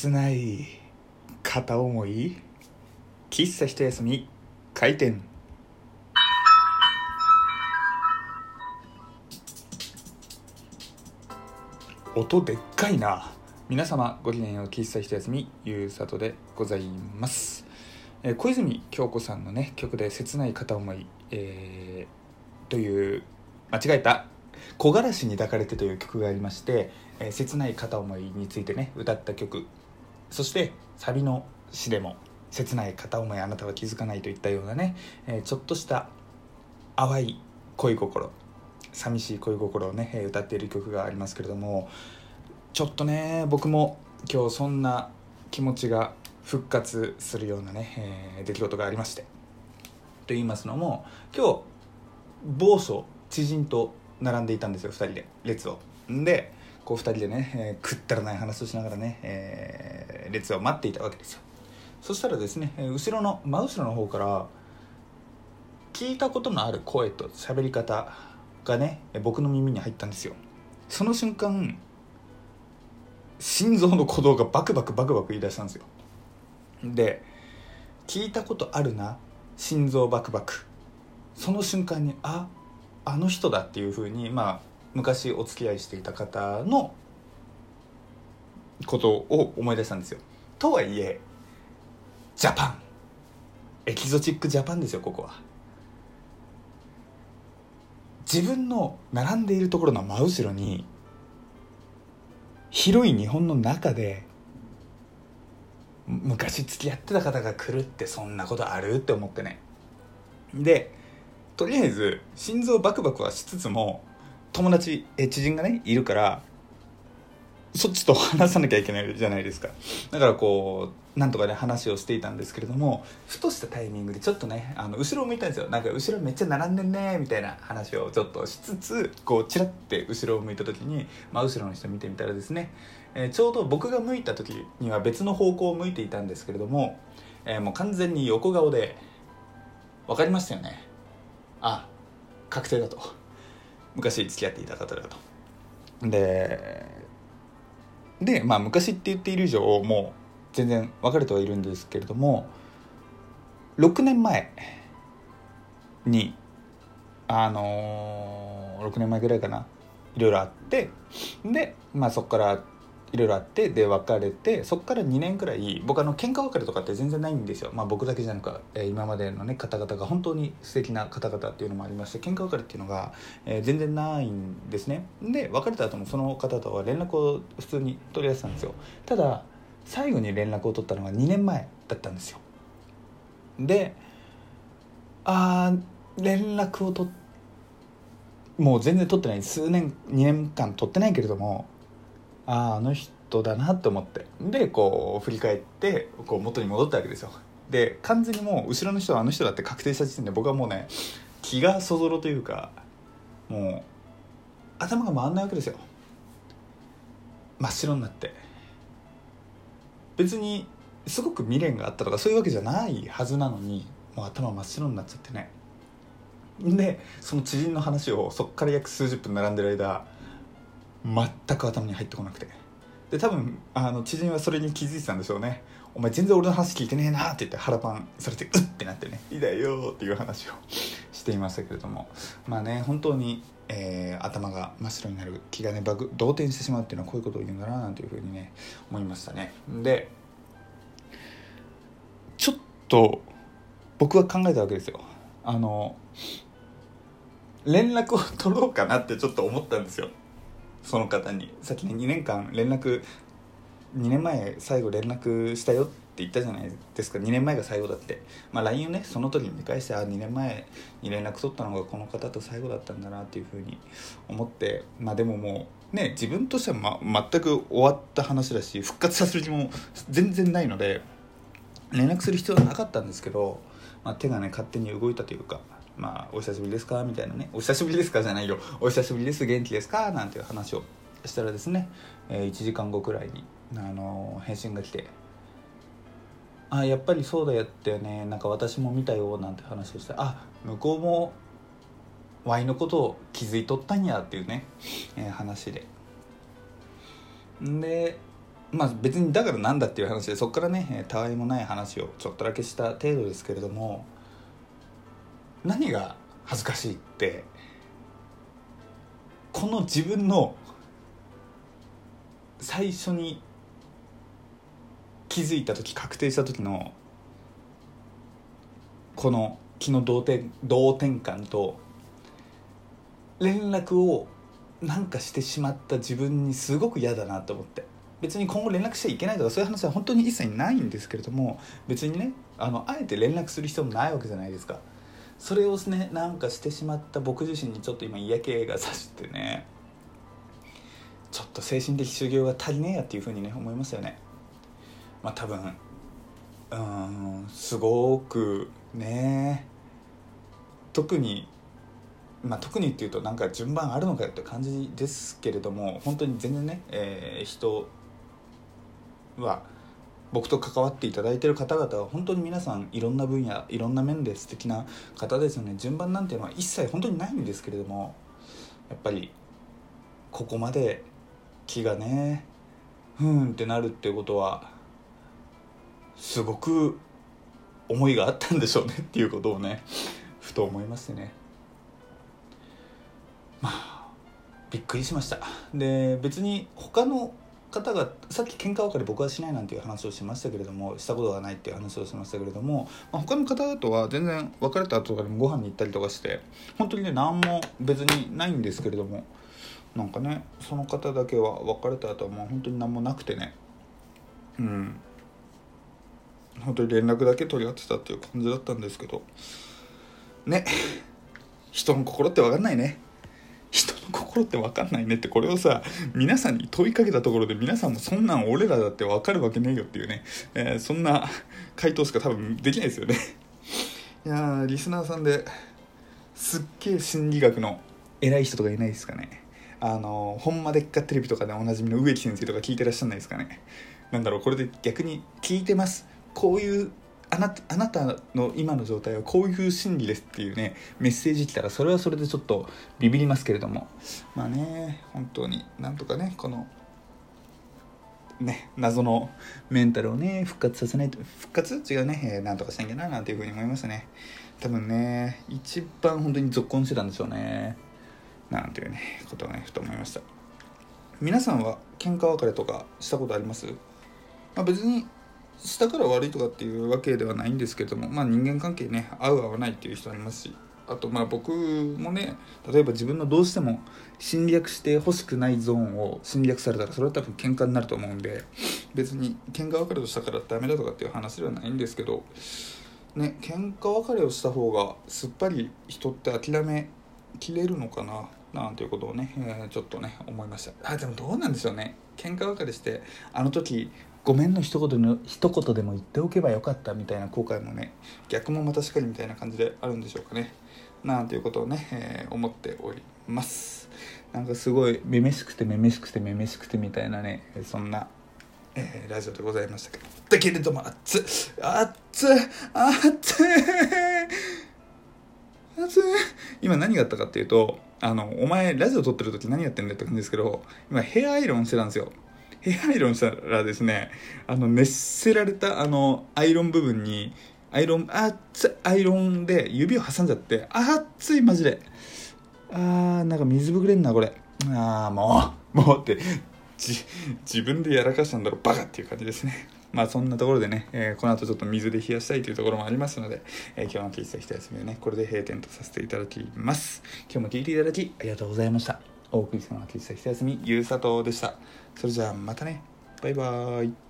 切ない片思い？喫茶一休み？開店。音でっかいな。皆様ごきげんよう喫茶一休みゆうさとでございます、えー小泉京子さんのね曲で「切ない片思い」えーという間違えた「木枯らしに抱かれて」という曲がありまして、えー切ない片思いについてね歌った曲。そしてサビの詩でも「切ない片思いあなたは気づかない」といったようなね、えーちょっとした淡い恋心寂しい恋心をね歌っている曲がありますけれどもちょっとね僕も今日そんな気持ちが復活するようなね、えー出来事がありましてと言いますのも今日某所知人と並んでいたんですよ2人で。列を。でこう2人でね、えーくったらない話をしながらね、えー列を待っていたわけですよ。そしたらですねえ後ろの真後ろの方から聞いたことのある声と喋り方がね僕の耳に入ったんですよ。その瞬間心臓の鼓動がバクバクバクバク言い出したんですよ。で聞いたことあるな心臓バクバク。その瞬間にああの人だっていうふうにまあ昔お付き合いしていた方のことを思い出したんですよ。とはいえジャパンエキゾチックジャパンですよここは。自分の並んでいるところの真後ろに広い日本の中で昔付き合ってた方が来るってそんなことあるって思ってね。でとりあえず心臓バクバクはしつつも友達え知人がねいるからそっちと話さなきゃいけないじゃないですか。だからこうなんとかね話をしていたんですけれどもふとしたタイミングでちょっとねあの後ろを向いたんですよ。なんか後ろめっちゃ並んでんねみたいな話をちょっとしつつこうチラッて後ろを向いた時に真後ろの人見てみたらですね、えーちょうど僕が向いた時には別の方向を向いていたんですけれども、えーもう完全に横顔で分かりましたよね。あ確定だと。昔付き合っていた方だと。ででまあ昔って言っている以上もう全然別れてはいるんですけれども6年前にあのー6年前ぐらいかないろいろあってでまあそこからいろいろあってで別れてそこから2年くらい僕あの喧嘩別れとかって全然ないんですよ。まあ僕だけじゃなく、えー今までのね方々が本当に素敵な方々っていうのもありまして喧嘩別れっていうのが、えー全然ないんですね。で別れた後もその方とは連絡を普通に取り合ってたんですよ。ただ最後に連絡を取ったのが2年前だったんですよ。であー連絡を取っもう全然取ってない数年2年間取ってないけれどもあああの人だなと思って。でこう振り返ってこう元に戻ったわけですよ。で完全にもう後ろの人はあの人だって確定した時点で僕はもうね気がそぞろというかもう頭が回んないわけですよ。真っ白になって。別にすごく未練があったとかそういうわけじゃないはずなのにもう頭真っ白になっちゃってね。でその知人の話をそっから約数十分並んでる間全く頭に入ってこなくて。で多分あの知人はそれに気づいてたんでしょうね「お前全然俺の話聞いてねえな」って言って腹パンされてうってなってね「いいだよ」っていう話をしていましたけれども。まあね本当に、えー頭が真っ白になる気がねバグ動転してしまうっていうのはこういうことを言うんだななんていうふうにね思いましたね。でちょっと僕は考えたわけですよ。あの連絡を取ろうかなってちょっと思ったんですよ。その方にさっきね2年間連絡2年前最後連絡したよって言ったじゃないですか。2年前が最後だって、まあ、LINE をねその時に見返してあ2年前に連絡取ったのがこの方と最後だったんだなっていうふうに思って。まあでももうね自分としては、ま、全く終わった話だし復活させる気も全然ないので連絡する必要はなかったんですけど、まあ、手がね勝手に動いたというか「まあ、お久しぶりですか?」みたいなね「お久しぶりですか?」じゃないよ「お久しぶりです元気ですか?」なんていう話をしたらですね、えー1時間後くらいに、あのー返信が来て「あやっぱりそうだよってねなんか私も見たよ」なんて話をして「あ向こうもワイのことを気づいとったんや」っていうね、えー話でんでまあ別にだからなんだっていう話でそこからねたわいもない話をちょっとだけした程度ですけれども何が恥ずかしいってこの自分の最初に気づいた時確定した時のこの気の同点同点感と連絡をなんかしてしまった自分にすごく嫌だなと思って。別に今後連絡しちゃいけないとかそういう話は本当に一切ないんですけれども別にねあのあえて連絡する必要もないわけじゃないですか。それをねなんかしてしまった僕自身にちょっと今嫌気がさしてねちょっと精神的修行が足りねえやっていうふうにね思いますよね。まあ多分うんすごくね特にまあ、特にっていうとなんか順番あるのかよって感じですけれども本当に全然ね、えー、人は僕と関わっていただいてる方々は本当に皆さんいろんな分野いろんな面で素敵な方ですよね。順番なんていうのは一切本当にないんですけれどもやっぱりここまで気がねふーんってなるっていうことはすごく思いがあったんでしょうねっていうことをねふと思いましてね。まあびっくりしました。で別に他の方がさっき喧嘩別れ僕はしないなんていう話をしましたけれどもしたことがないっていう話をしましたけれども、まあ、他の方とは全然別れた後とかでもご飯に行ったりとかして本当にね何も別にないんですけれどもなんかねその方だけは別れた後はもう本当に何もなくてねうん。本当に連絡だけ取り合ってたっていう感じだったんですけどね。人の心って分かんないね。人の心って分かんないねってこれをさ皆さんに問いかけたところで皆さんもそんなん俺らだって分かるわけねえよっていうね、えー、そんな回答しか多分できないですよね。いやリスナーさんですっげえ心理学の偉い人とかいないですかね。あのほんまでっかテレビとかでおなじみの植木先生とか聞いてらっしゃらないですかね。なんだろうこれで逆に聞いてます。こういうあなあなたの今の状態はこういう心理ですっていうねメッセージ来たらそれはそれでちょっとビビりますけれども。まあね本当になんとかねこのね謎のメンタルをね復活させないと復活？違うね、えー、なんとかしなきゃななんていうふうに思いましたね。多分ね一番本当に続婚してたんでしょうね。なんていうねことをねふと思いました。皆さんは喧嘩別れとかしたことあります？まあ、別にしたから悪いとかっていうわけではないんですけども、まあ、人間関係ね合う合わないっていう人ありますしあとまあ僕もね例えば自分のどうしても侵略してほしくないゾーンを侵略されたらそれは多分喧嘩になると思うんで別に喧嘩別れをしたからダメだとかっていう話ではないんですけどね喧嘩別れをした方がすっぱり人って諦めきれるのかななんていうことをね、えー、ちょっとね思いました。あでもどうなんでしょうね。喧嘩別れしてあの時ごめんの一言の一言でも言っておけばよかったみたいな後悔もね逆もまたしかりみたいな感じであるんでしょうかね。なんていうことをね、えー、思っております。なんかすごいめめしくてめめしくてめめしくてみたいなねそんな、えー、ラジオでございましたけど。だけれども熱っ熱っ熱い熱い今何があったかっていうとあのお前ラジオ撮ってる時何やってんだよって感じですけど今ヘアアイロンしてたんですよ。ヘアアイロンしたらですねあの熱せられたあのアイロン部分にアイロン熱いアイロンで指を挟んじゃって熱いマジで。あーなんか水ぶくれんなこれ。ああもうもうってじ自分でやらかしたんだろバカっていう感じですね。まあそんなところでね、えー、この後ちょっと水で冷やしたいというところもありますので、えー、今日の喫茶一休みをねこれで閉店とさせていただきます。今日も聞いていただきありがとうございました。お送りしたのは喫茶ひとやすみ。ゆうさとでした。それじゃあまたね。バイバーイ。